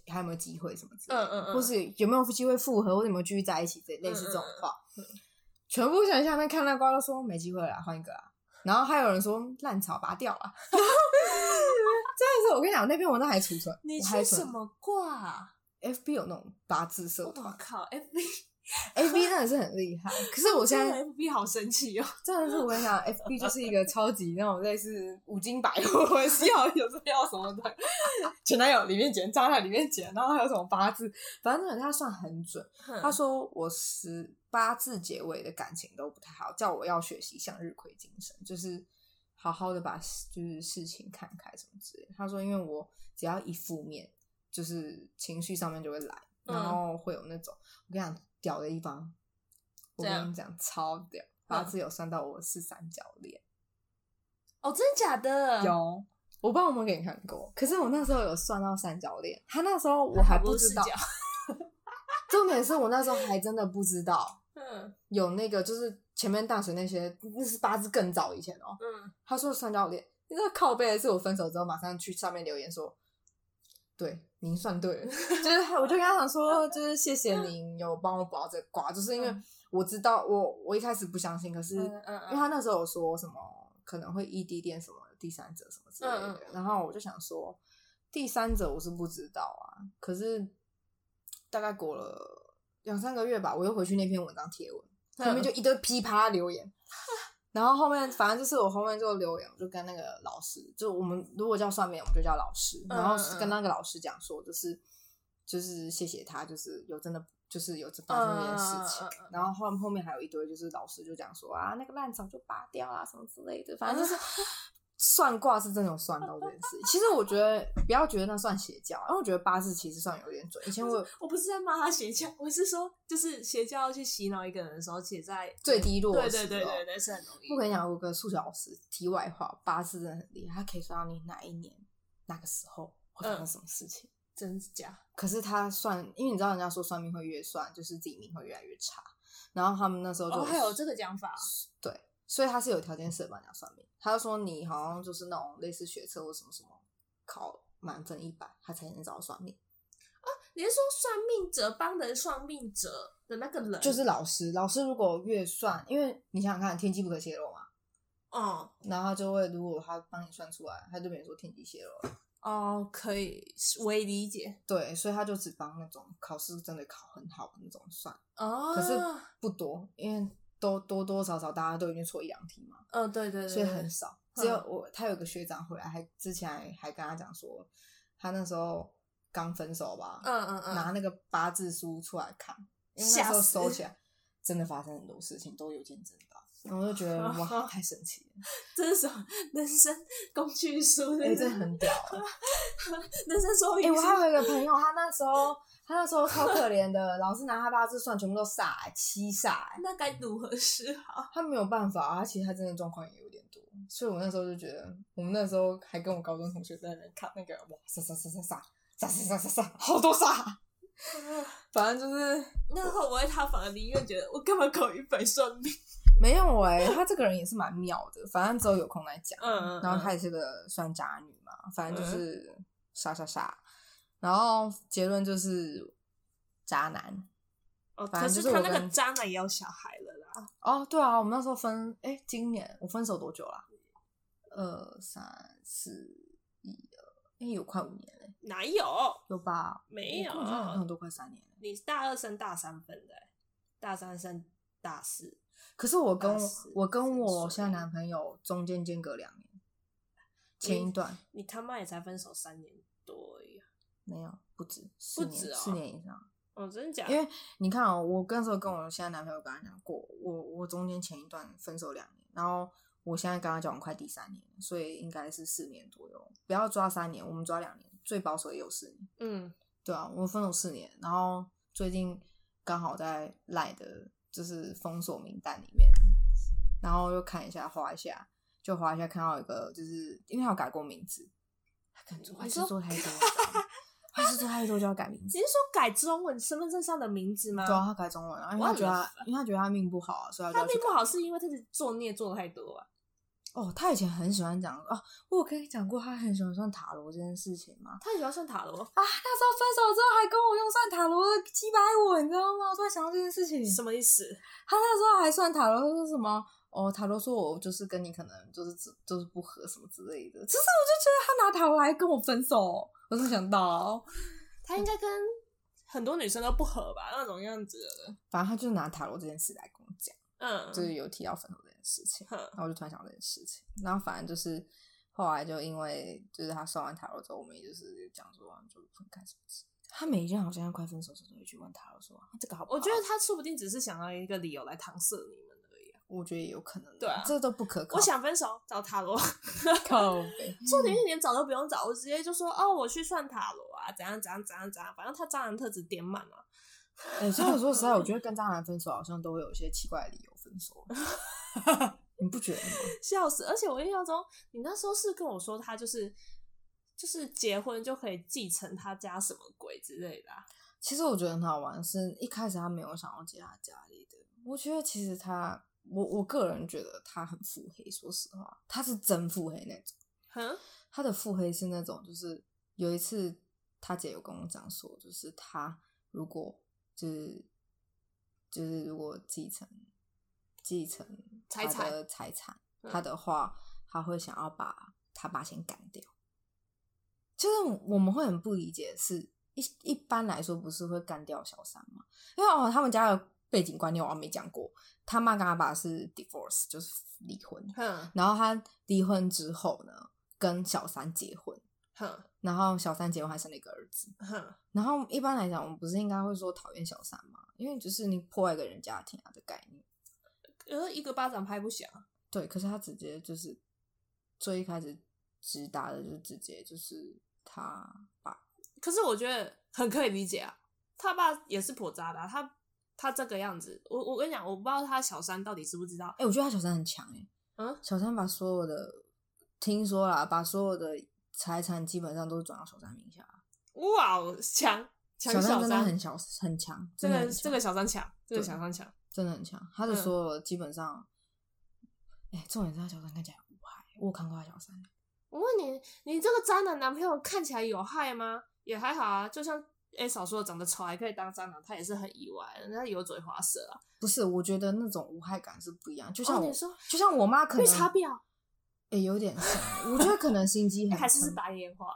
还有没有机会什么之类的，嗯嗯嗯，或是有没有机会复合，或者有没有继续在一起，这类似这种话。嗯。嗯嗯全部想下面看那瓜都说没机会了，换一个啊。然后还有人说烂草拔掉了。真的是，我跟你讲，那边文章还储存。你是什么卦？FB 有那种八字社团。我靠，FB。F B 真的是很厉害，可是我现在 F B 好神奇哦！真的是我跟你讲，F B 就是一个超级那种类似五金百货，需要有时候要什么的，前男友里面捡，渣男里面捡，然后还有什么八字，反正他算很准。他说我十八字结尾的感情都不太好，叫我要学习向日葵精神，就是好好的把就是事情看开什么之类。他说，因为我只要一负面，就是情绪上面就会来，然后会有那种我跟你讲。屌的一方，我跟你讲超屌，八字有算到我是三角恋。哦，真的假的？有，我帮我们给你看过。可是我那时候有算到三角恋，他那时候我还不知道。重点是我那时候还真的不知道，嗯，有那个就是前面大学那些，那是八字更早以前哦。嗯，他说三角恋，那个靠背是我分手之后马上去上面留言说，对，您算对了，就是我就跟他讲说，就是谢谢您有帮我补这个卦，就是因为我知道我我一开始不相信，可是因为他那时候有说什么可能会异地恋什么第三者什么之类的，然后我就想说第三者我是不知道啊，可是大概过了两三个月吧，我又回去那篇文章贴文，后面就一堆噼啪留言。然后后面反正就是我后面就留言，我就跟那个老师，就我们如果叫算命，我们就叫老师。然后跟那个老师讲说，就是就是谢谢他，就是有真的就是有发生这件事情。然后后后面还有一堆，就是老师就讲说啊，那个烂草就拔掉啊什么之类的，反正就是。算卦是真的有算到这件事，其实我觉得不要觉得那算邪教，因为我觉得八字其实算有点准。以前我我不是在骂他邪教，我是说就是邪教要去洗脑一个人的时候，且在最低落的时候，对对对对对，是很容易。我跟你讲，我有个数学老师，题外话，八字真的很厉害，他可以算到你哪一年、哪个时候会发生什么事情，嗯、真是假？可是他算，因为你知道人家说算命会越算，就是自己命会越来越差。然后他们那时候就、哦、还有这个讲法，对。所以他是有条件式的帮人家算命，他就说你好像就是那种类似学车或什么什么考满分一百，他才能找算命啊。你是说算命者帮人算命者的那个人就是老师？老师如果越算，因为你想想看，天机不可泄露嘛。哦、嗯。然后他就会，如果他帮你算出来，他就没说天机泄露了。哦，可以，我也理解。对，所以他就只帮那种考试真的考很好的那种算。哦。可是不多，因为。都多多少少大家都已经错一两题嘛，嗯、哦，对对对，所以很少。只有我，他有个学长回来，还之前还还跟他讲说，他那时候刚分手吧，嗯嗯嗯，拿那个八字书出来看，因为那时候收起来，真的发生很多事情，都有见证到。然后我就觉得 哇，太神奇了，这是什么人生工具书？哎、欸，这很屌，人生说，哎、欸，我还有一个朋友，他那时候。他那时候超可怜的，老师拿他八字算，全部都煞、欸，七煞、欸。那该如何是好？他没有办法啊，他其实他真的状况也有点多，所以我那时候就觉得，我们那时候还跟我高中同学在那看那个，哇，煞煞煞煞煞煞煞煞煞，好多煞。反正就是，那会不会他反而宁愿觉得我干嘛考一百算命？没有哎、欸，他这个人也是蛮妙的，反正之后有空来讲。嗯，嗯，嗯。然后他也是个算渣女嘛，反正就是煞煞煞。然后结论就是渣男，哦，可是他那个渣男也有小孩了啦。哦，对啊，我们那时候分，哎，今年我分手多久啦？二三四一二，哎，有快五年嘞。哪有？有吧？没有，好像都快三年了。你大二升大三分的，大三升大四。可是我跟我跟我现在男朋友中间间隔两年，前一段，你他妈也才分手三年多。没有，不止四年，哦、四年以上。哦，真的假的？因为你看哦，我那时候跟我现在男朋友跟他讲过，我我中间前一段分手两年，然后我现在跟他交往快第三年，所以应该是四年左右。不要抓三年，我们抓两年，最保守也有四年。嗯，对啊，我们分手四年，然后最近刚好在赖的，就是封锁名单里面，然后又看一下，划一下，就划一下，看到一个，就是因为他有改过名字，他可能做还是做太多。他是做太多就要改名字。你是说改中文身份证上的名字吗？对啊，他改中文啊，因为他觉得他，因为他觉得他命不好啊，所以他，他命不好是因为他是作孽做的太多啊。哦，他以前很喜欢讲哦，我有跟你讲过他很喜欢算塔罗这件事情吗？他很喜欢算塔罗啊，那时候分手之后还跟我用算塔罗击败我，你知道吗？我突然想到这件事情，什么意思？他那时候还算塔罗，他说什么？哦，塔罗说我就是跟你可能就是就是不合什么之类的。其实我就觉得他拿塔罗来跟我分手，我是想到他应该跟很多女生都不合吧，那种样子的。反正他就是拿塔罗这件事来跟我讲，嗯，就是有提到分手这件事情，嗯、然后我就突然想到这件事情。然后反正就是后来就因为就是他算完塔罗之后，我们也就是讲说就分开什么事。他每一件好像要快分手时都会去问塔罗说这个好不好？我觉得他说不定只是想要一个理由来搪塞你们。我觉得也有可能，对啊，这都不可靠。我想分手找塔罗，靠说你一连找都不用找，我直接就说哦，我去算塔罗啊，怎样怎样怎样怎样，反正他渣男特质点满了。哎、欸，所以说实在，我觉得 跟渣男分手好像都会有一些奇怪的理由分手，你不觉得吗？笑死！而且我印象中，你那时候是跟我说他就是就是结婚就可以继承他家什么鬼之类的、啊。其实我觉得很好玩，是一开始他没有想要接他家里的。我觉得其实他。我我个人觉得他很腹黑，说实话，他是真腹黑那种。哼，他的腹黑是那种，就是有一次他姐有跟我讲说，就是他如果就是就是如果继承继承他的财产，他的话，他会想要把他爸先干掉。就是我们会很不理解是，是一一般来说不是会干掉小三吗？因为哦，他们家的背景观念我还没讲过，他妈跟他爸是 divorce，就是离婚。嗯，然后他离婚之后呢，跟小三结婚。哼，然后小三结婚还生了一个儿子。哼，然后一般来讲，我们不是应该会说讨厌小三吗？因为就是你破坏一个人家庭啊的概念。呃，一个巴掌拍不响。对，可是他直接就是最一开始直达的，就直接就是。他爸，可是我觉得很可以理解啊。他爸也是颇渣的，啊，他他这个样子，我我跟你讲，我不知道他小三到底知不知道。哎，欸，我觉得他小三很强哎，欸。嗯，小三把所有的听说啦，把所有的财产基本上都是转到小三名下。哇，强强小三真的很小很强，这个这个小三强，这个小三强，真的很强。他的所有的基本上，哎，嗯，重点是他小三看起来无害，我有看过他小三。我问你，你这个渣男男朋友看起来有害吗？也还好啊，就像 A 嫂说的，长得丑还可以当蟑螂，他也是很意外，人家油嘴滑舌啊。不是，我觉得那种无害感是不一样。就像我，哦、说就像我妈可能绿茶婊，哎、欸，有点像。我觉得可能心机 很，还是是白莲花。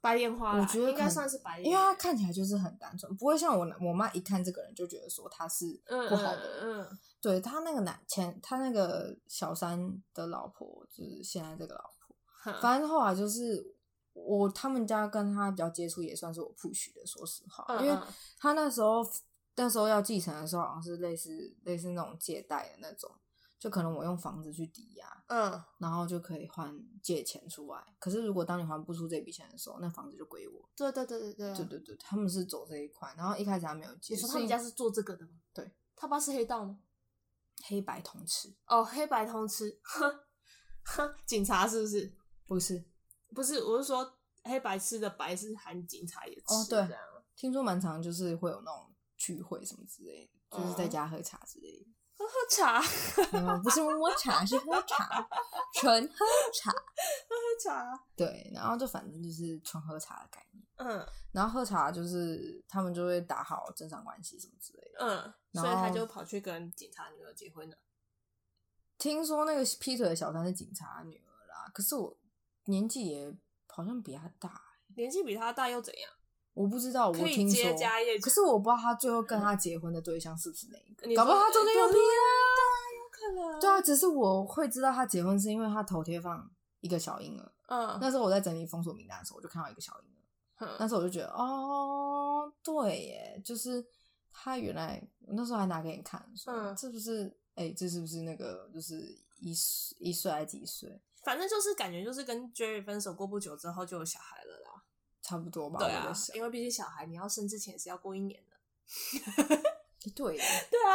白莲花，我觉得应该算是白莲花，因为他看起来就是很单纯，不会像我我妈一看这个人就觉得说他是不好的人。嗯，对他那个男前，他那个小三的老婆就是现在这个老婆，嗯、反正后来就是我他们家跟他比较接触，也算是我 push 的，说实话，因为他那时候那时候要继承的时候，好像是类似类似那种借贷的那种。就可能我用房子去抵押，嗯，然后就可以换借钱出来。可是如果当你还不出这笔钱的时候，那房子就归我。对对对对对，对对对，他们是走这一块。然后一开始还没有借。你说他们家是做这个的吗？对，他爸是黑道吗？黑白通吃。哦，黑白通吃，警察是不是？不是，不是，我是说黑白吃的白是含警察也吃。哦，对，听说蛮常就是会有那种聚会什么之类的，就是在家喝茶之类的。喝喝茶，嗯，不是摸茶，是喝茶，纯喝茶，喝喝茶。对，然后就反正就是纯喝茶的概念。嗯，然后喝茶就是他们就会打好正常关系什么之类的。嗯，所以他就跑去跟警察女儿结婚了。听说那个劈腿的小三是警察女儿啦，可是我年纪也好像比他大，欸，年纪比他大又怎样？我不知道，我听说，可是我不知道他最后跟他结婚的对象是不是哪一个？嗯、搞不好他中间有劈啊，有可能。对啊，只是我会知道他结婚是因为他头贴放一个小婴儿。嗯，那时候我在整理封锁名单的时候，我就看到一个小婴儿。嗯，那时候我就觉得，哦，对耶，就是他原来那时候还拿给你看，说嗯，是不是？哎、欸，这是不是那个？就是一一岁还是几岁？反正就是感觉就是跟 Jerry 分手过不久之后就有小孩了啦。差不多吧，对啊，因为毕竟小孩你要生之前是要过一年的。对，对啊，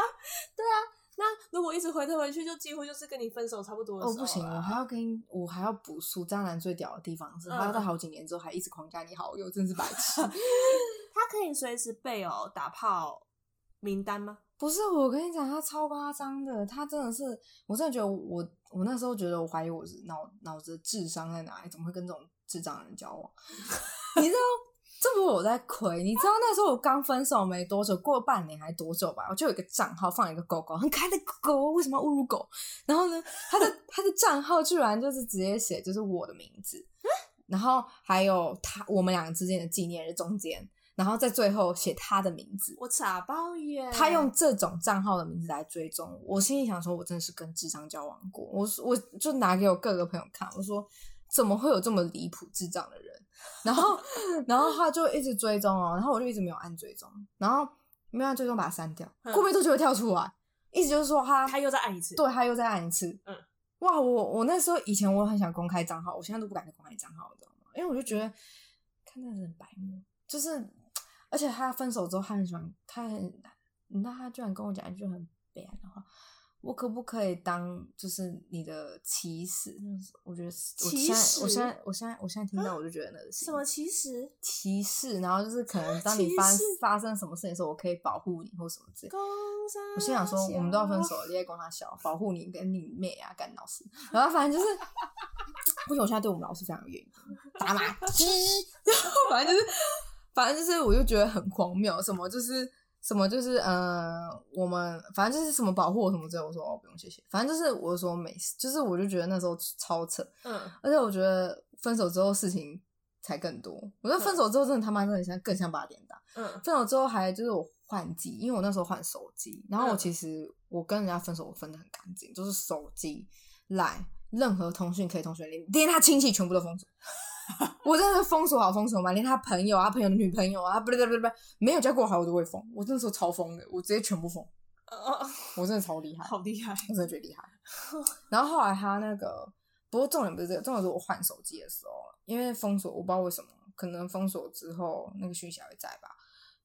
对啊。那如果一直回头回去，就几乎就是跟你分手差不多的时候。哦，不行，我还要跟我还要补述。渣男最屌的地方是，他要在好几年之后还一直狂加你好友，真是白痴。他可以随时备哦打炮名单吗？不是，我跟你讲，他超夸张的，他真的是，我真的觉得我我那时候觉得我怀疑我是脑脑子智商在哪里，怎么会跟这种智障的人交往？你知道，这不是我在亏。你知道那时候我刚分手没多久，过半年还多久吧，我就有一个账号放一个狗狗，很可爱的狗，为什么要侮辱狗？然后呢，他的 他的账号居然就是直接写就是我的名字，然后还有他我们两个之间的纪念日中间，然后在最后写他的名字。我傻包耶！他用这种账号的名字来追踪我，我心里想说，我真的是跟智障交往过。我我就拿给我各个朋友看，我说怎么会有这么离谱智障的人？然后，然后他就一直追踪哦，然后我就一直没有按追踪，然后没有按追踪，把它删掉，过没多久会跳出来，意思就是说他他又再按一次，对，他又再按一次，嗯，哇，我我那时候以前我很想公开账号，我现在都不敢公开账号，你知道吗？因为我就觉得看那人白目，就是而且他分手之后，他很喜欢，他很，你知道他居然跟我讲一句很悲哀的话。我可不可以当就是你的骑士？我觉得我现在，我现在，我现在，我现在听到我就觉得那个什么骑士？骑士，然后就是可能 当你发发生什么事情的时候，我可以保护你或什么之类。我心想说，我们都要分手了，你在跟他小，保护你跟你妹啊，干老师。然后反正就是 不行，我现在对我们老师非常有原因，打麻鸡，反正就是，反正就是，我就觉得很荒谬，什么就是。什么就是呃，我们反正就是什么保护我什么之类，我说哦不用谢谢，反正就是我说没事，就是我就觉得那时候超扯，嗯，而且我觉得分手之后事情才更多，我觉得分手之后真的他妈真的像更像八点档，嗯，分手之后还就是我换机，因为我那时候换手机，然后我其实我跟人家分手我分的很干净，就是手机赖任何通讯可以通讯连连他亲戚全部都封锁。我真的是封锁好封锁嘛，连他朋友啊、朋友的女朋友啊，不对不对不对，没有加过好我都会封。我那时候超疯的，我直接全部封。我真的超厉害，好厉害，我真的觉得厉害。然后后来他那个，不过重点不是这个，重点是我换手机的时候，因为封锁，我不知道为什么，可能封锁之后那个讯息还会在吧？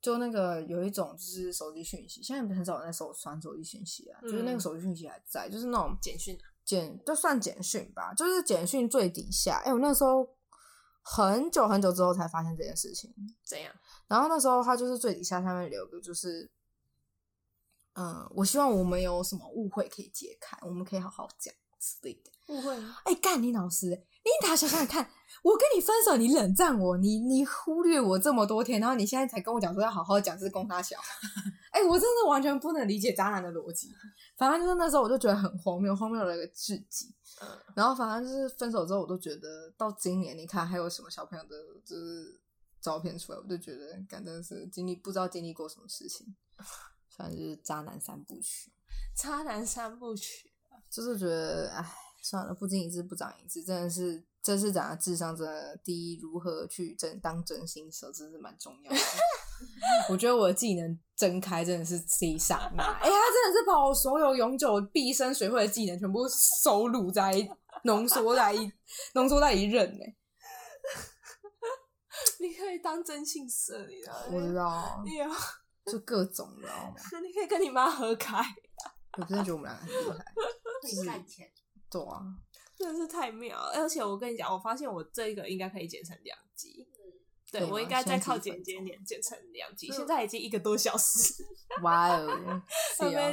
就那个有一种就是手机讯息，现在很少人在手传手机讯息啊，嗯、就是那个手机讯息还在，就是那种简讯，简就算简讯吧，就是简讯最底下。哎、欸，我那时候。很久很久之后才发现这件事情，怎样？然后那时候他就是最底下下面留个，就是，嗯，我希望我们有什么误会可以解开，我们可以好好讲之类的。误会？哎、欸，干你老师，你打想想看，我跟你分手，你冷战我，你你忽略我这么多天，然后你现在才跟我讲说要好好讲，是公他小。哎、欸，我真的完全不能理解渣男的逻辑。反正就是那时候我就觉得很荒谬，荒谬了一个至极。然后反正就是分手之后，我都觉得到今年，你看还有什么小朋友的，就是照片出来，我就觉得，感真的是经历不知道经历过什么事情，反正就是渣男三部曲。渣男三部曲，就是觉得，哎，算了，不经一事不长一智，真的是这是讲的智商，真的第一，如何去真当真心社，真是蛮重要的。我觉得我的技能睁开真的是 C 上那，哎、欸，他真的是把我所有永久毕生学会的技能全部收录在浓缩在一浓缩在一任呢。你可以当真性色，你知道吗？我知道，你有就各种，你知道吗？你可以跟你妈合开。我真的觉得我们两个很厉害，就是赚钱。对啊，真的是太妙了。而且我跟你讲，我发现我这一个应该可以剪成两集。对，我应该再靠剪接点剪成两集，现在已经一个多小时。哇 哦！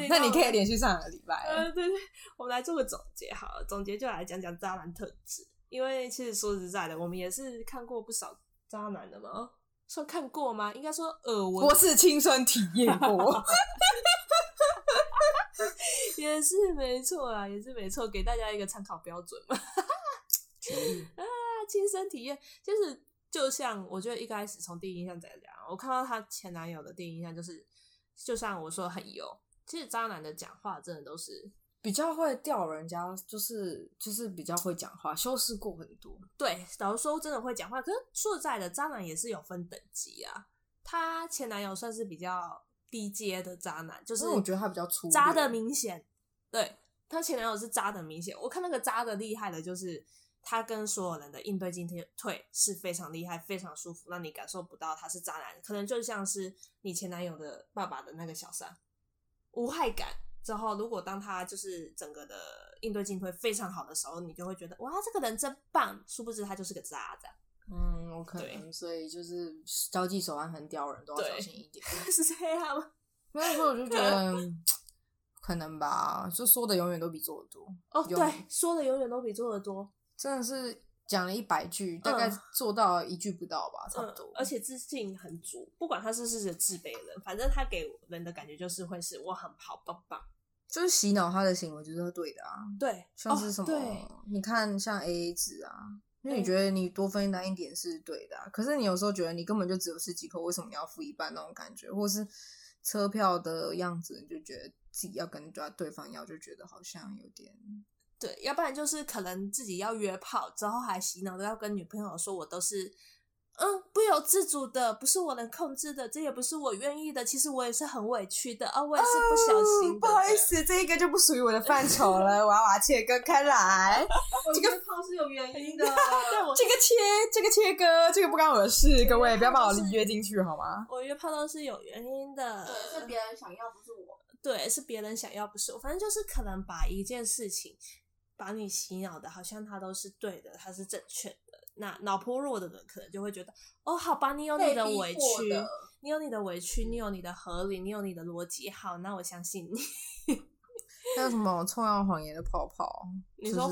那你可以连续上个礼拜。呃，对对，我们来做个总结好了，总结就来讲讲渣男特质。因为其实说实在的，我们也是看过不少渣男的嘛。说看过吗？应该说耳闻。我是亲身体验过。也是没错啊，也是没错，给大家一个参考标准嘛。啊，亲身体验就是。就像我觉得一开始从第一印象怎样讲，我看到她前男友的第一印象就是，就像我说很油。其实渣男的讲话真的都是比较会吊人家，就是就是比较会讲话，修饰过很多。对，老实说真的会讲话。可是说实在的，渣男也是有分等级啊。她前男友算是比较低阶的渣男，就是我觉得他比较粗，渣的明显。对，她前男友是渣的明显，我看那个渣的厉害的就是。他跟所有人的应对进退是非常厉害，非常舒服，让你感受不到他是渣男，可能就像是你前男友的爸爸的那个小三，无害感。之后，如果当他就是整个的应对进退非常好的时候，你就会觉得哇，这个人真棒。殊不知他就是个渣子。嗯，OK，对所以就是交际手腕很刁人，都要小心一点。是这样吗？没有说，我就觉得 可能吧，就说的永远都比做的多。哦，对，说的永远都比做的多。真的是讲了一百句，大概做到一句不到吧，嗯、差不多、嗯。而且自信很足，不管他是不是自卑的人，反正他给人的感觉就是会是我很好棒棒，就是洗脑他的行为就是对的啊。对，像是什么？哦、你看像 AA 制啊，因为你觉得你多分担一点是对的、啊，可是你有时候觉得你根本就只有吃几口，为什么你要付一半那种感觉？或是车票的样子，你就觉得自己要跟对方要，就觉得好像有点。对，要不然就是可能自己要约炮，之后还洗脑，都要跟女朋友说我都是，嗯，不由自主的，不是我能控制的，这也不是我愿意的。其实我也是很委屈的啊，我也是不小心的。不好意思，这个就不属于我的范畴 了，我要把它切割开来。这个炮是有原因的，对，我这个切，这个切割，这个不关我的事，各位不要把我约进去好吗？我约炮都是有原因的，对，是别人想要，不是我。对，是别人想要，不是我。反正就是可能把一件事情。把你洗脑的，好像他都是对的，他是正确的。那脑波弱的人可能就会觉得，哦，好吧，你有你的委屈，你有你的委屈，你有你的合理，你有你的逻辑，好，那我相信你。还有什么臭氧谎言的泡泡？你说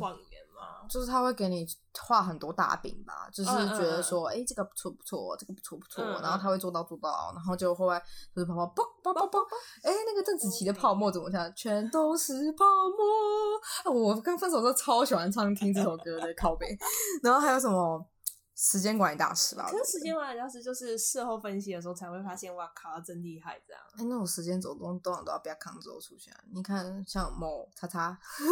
谎？就是他会给你画很多大饼吧，就是觉得说，哎、嗯嗯嗯欸，这个不错不错，这个不错不错，然后他会做到做到，然后就后来就是泡泡啵啵啵啵，哎、欸，那个邓紫棋的泡沫怎么唱？全都是泡沫。我刚分手的时候超喜欢唱听这首歌的靠背，然后还有什么？时间管理大师吧，可是时间管理大师就是事后分析的时候才会发现，哇靠，他真厉害这样。哎、欸，那种时间轴都都都要被他扛走出去啊！你看，像某叉叉，通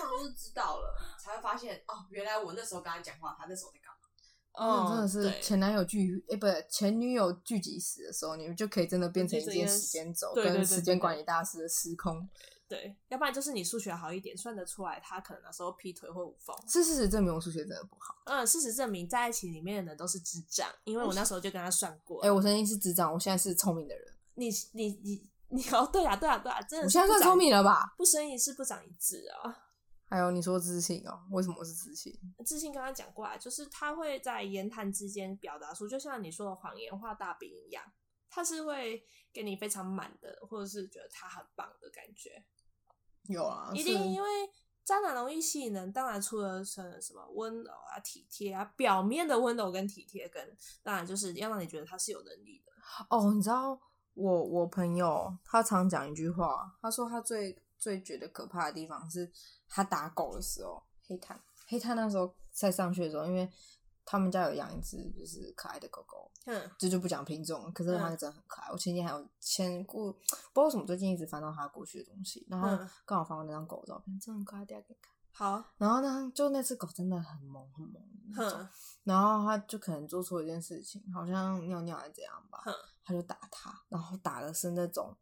常都是知道了才会发现哦，原来我那时候跟他讲话，他那时候在干嘛？哦，真的是前男友聚哎，欸、不对，前女友聚集时的时候，你们就可以真的变成一件时间轴跟时间管理大师的时空。对，要不然就是你数学好一点，算得出来他可能那时候劈腿或无缝。是事实证明我数学真的不好。嗯，事实证明在一起里面的人都是智障，因为我那时候就跟他算过。哎、欸，我曾经是智障，我现在是聪明的人。你你你你 哦，对啊对啊对啊，真的。我现在算聪明了吧？不生一世不长一智啊。还有你说自信哦，为什么我是自信？自信刚刚讲过来，就是他会在言谈之间表达出，就像你说的谎言画大饼一样，他是会给你非常满的，或者是觉得他很棒的感觉。有啊，一定因为渣男容易吸引人，当然除了什么温柔啊、体贴啊，表面的温柔跟体贴，跟当然就是要让你觉得他是有能力的。哦，你知道我我朋友他常讲一句话，他说他最最觉得可怕的地方是他打狗的时候，黑炭黑炭那时候在上去的时候，因为。他们家有养一只就是可爱的狗狗，嗯，这就不讲品种，可是它真的很可爱。嗯、我前天还有牵过，不知道为什么最近一直翻到它过去的东西，然后刚好翻到那张狗的照片，真的很可爱，等下给你看。好，然后呢，就那只狗真的很萌很萌那种，嗯、然后它就可能做错一件事情，好像尿尿还是怎样吧，他、嗯、就打它，然后打的是那种，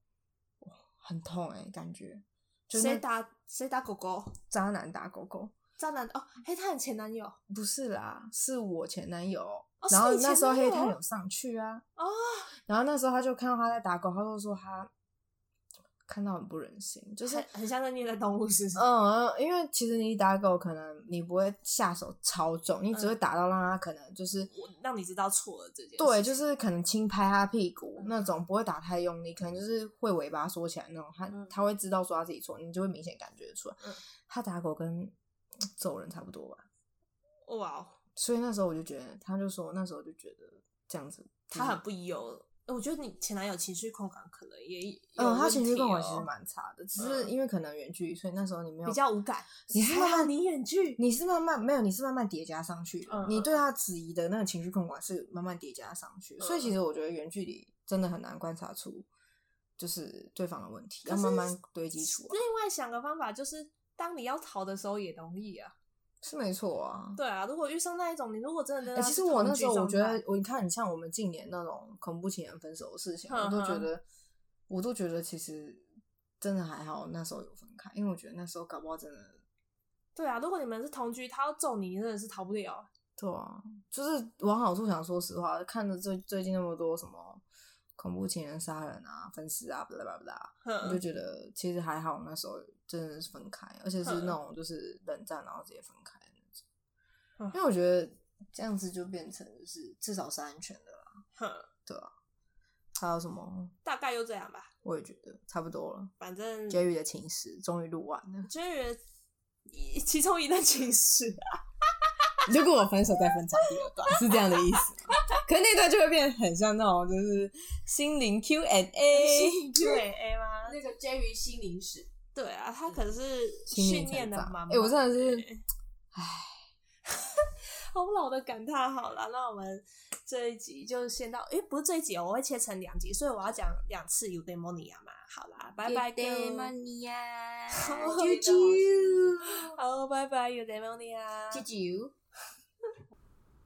很痛哎、欸，感觉。谁打谁打狗狗？渣男打狗狗。渣男哦，黑炭前男友不是啦，是我前男友。哦、然后那时候黑炭有上去啊，哦，然后那时候他就看到他在打狗，他就说他看到很不忍心，就是很，很像在虐待动物是，是嗯，因为其实你打狗可能你不会下手超重，你只会打到让他可能就是、嗯、让你知道错了这件事。对，就是可能轻拍他屁股那种，不会打太用力，可能就是会尾巴缩起来那种，他、嗯、他会知道说他自己错，你就会明显感觉出来。嗯、他打狗跟。揍人差不多吧，哇！Wow. 所以那时候我就觉得，他就说那时候就觉得这样子，他很不优。我觉得你前男友情绪控管可能也，嗯，他情绪控管其实蛮差的，只是因为可能远距离，所以那时候你没有比较无感。你是慢慢你远距，你是慢慢没有，你是慢慢叠加上去的。嗯、你对他质疑的那个情绪控管是慢慢叠加上去，嗯、所以其实我觉得远距离真的很难观察出就是对方的问题，要慢慢堆积出来。另外想个方法就是。当你要逃的时候也容易啊，是没错啊。对啊，如果遇上那一种，你如果真的真的、欸，其实我那时候我觉得，我你看，你像我们近年那种恐怖情人分手的事情，呵呵我都觉得，我都觉得其实真的还好，那时候有分开，因为我觉得那时候搞不好真的。对啊，如果你们是同居，他要揍你，你真的是逃不了。对啊，就是往好处想，说实话，看着最最近那么多什么恐怖情人杀人啊、分尸啊，不啦不啦不啦，我就觉得其实还好，那时候。真的是分开，而且是那种就是冷战，然后直接分开的那种。嗯、因为我觉得这样子就变成就是至少是安全的啦。哼，对啊。还有什么？大概就这样吧。我也觉得差不多了。反正结语的情史终于录完了。结语其中一段情史。如果我分手再分享第二段，是这样的意思。可是那段就会变得很像那种就是心灵 Q and A。Q and A 吗？那个结语心灵史。对啊，他可是训练的妈妈。哎、欸，我真的是，唉，好老的感叹。好了，那我们这一集就先到。哎、欸，不是这一集哦，我会切成两集，所以我要讲两次 Eudaimonia 嘛。好啦，拜拜，Eudaimonia，啾啾，好，拜拜，Eudaimonia，啾啾。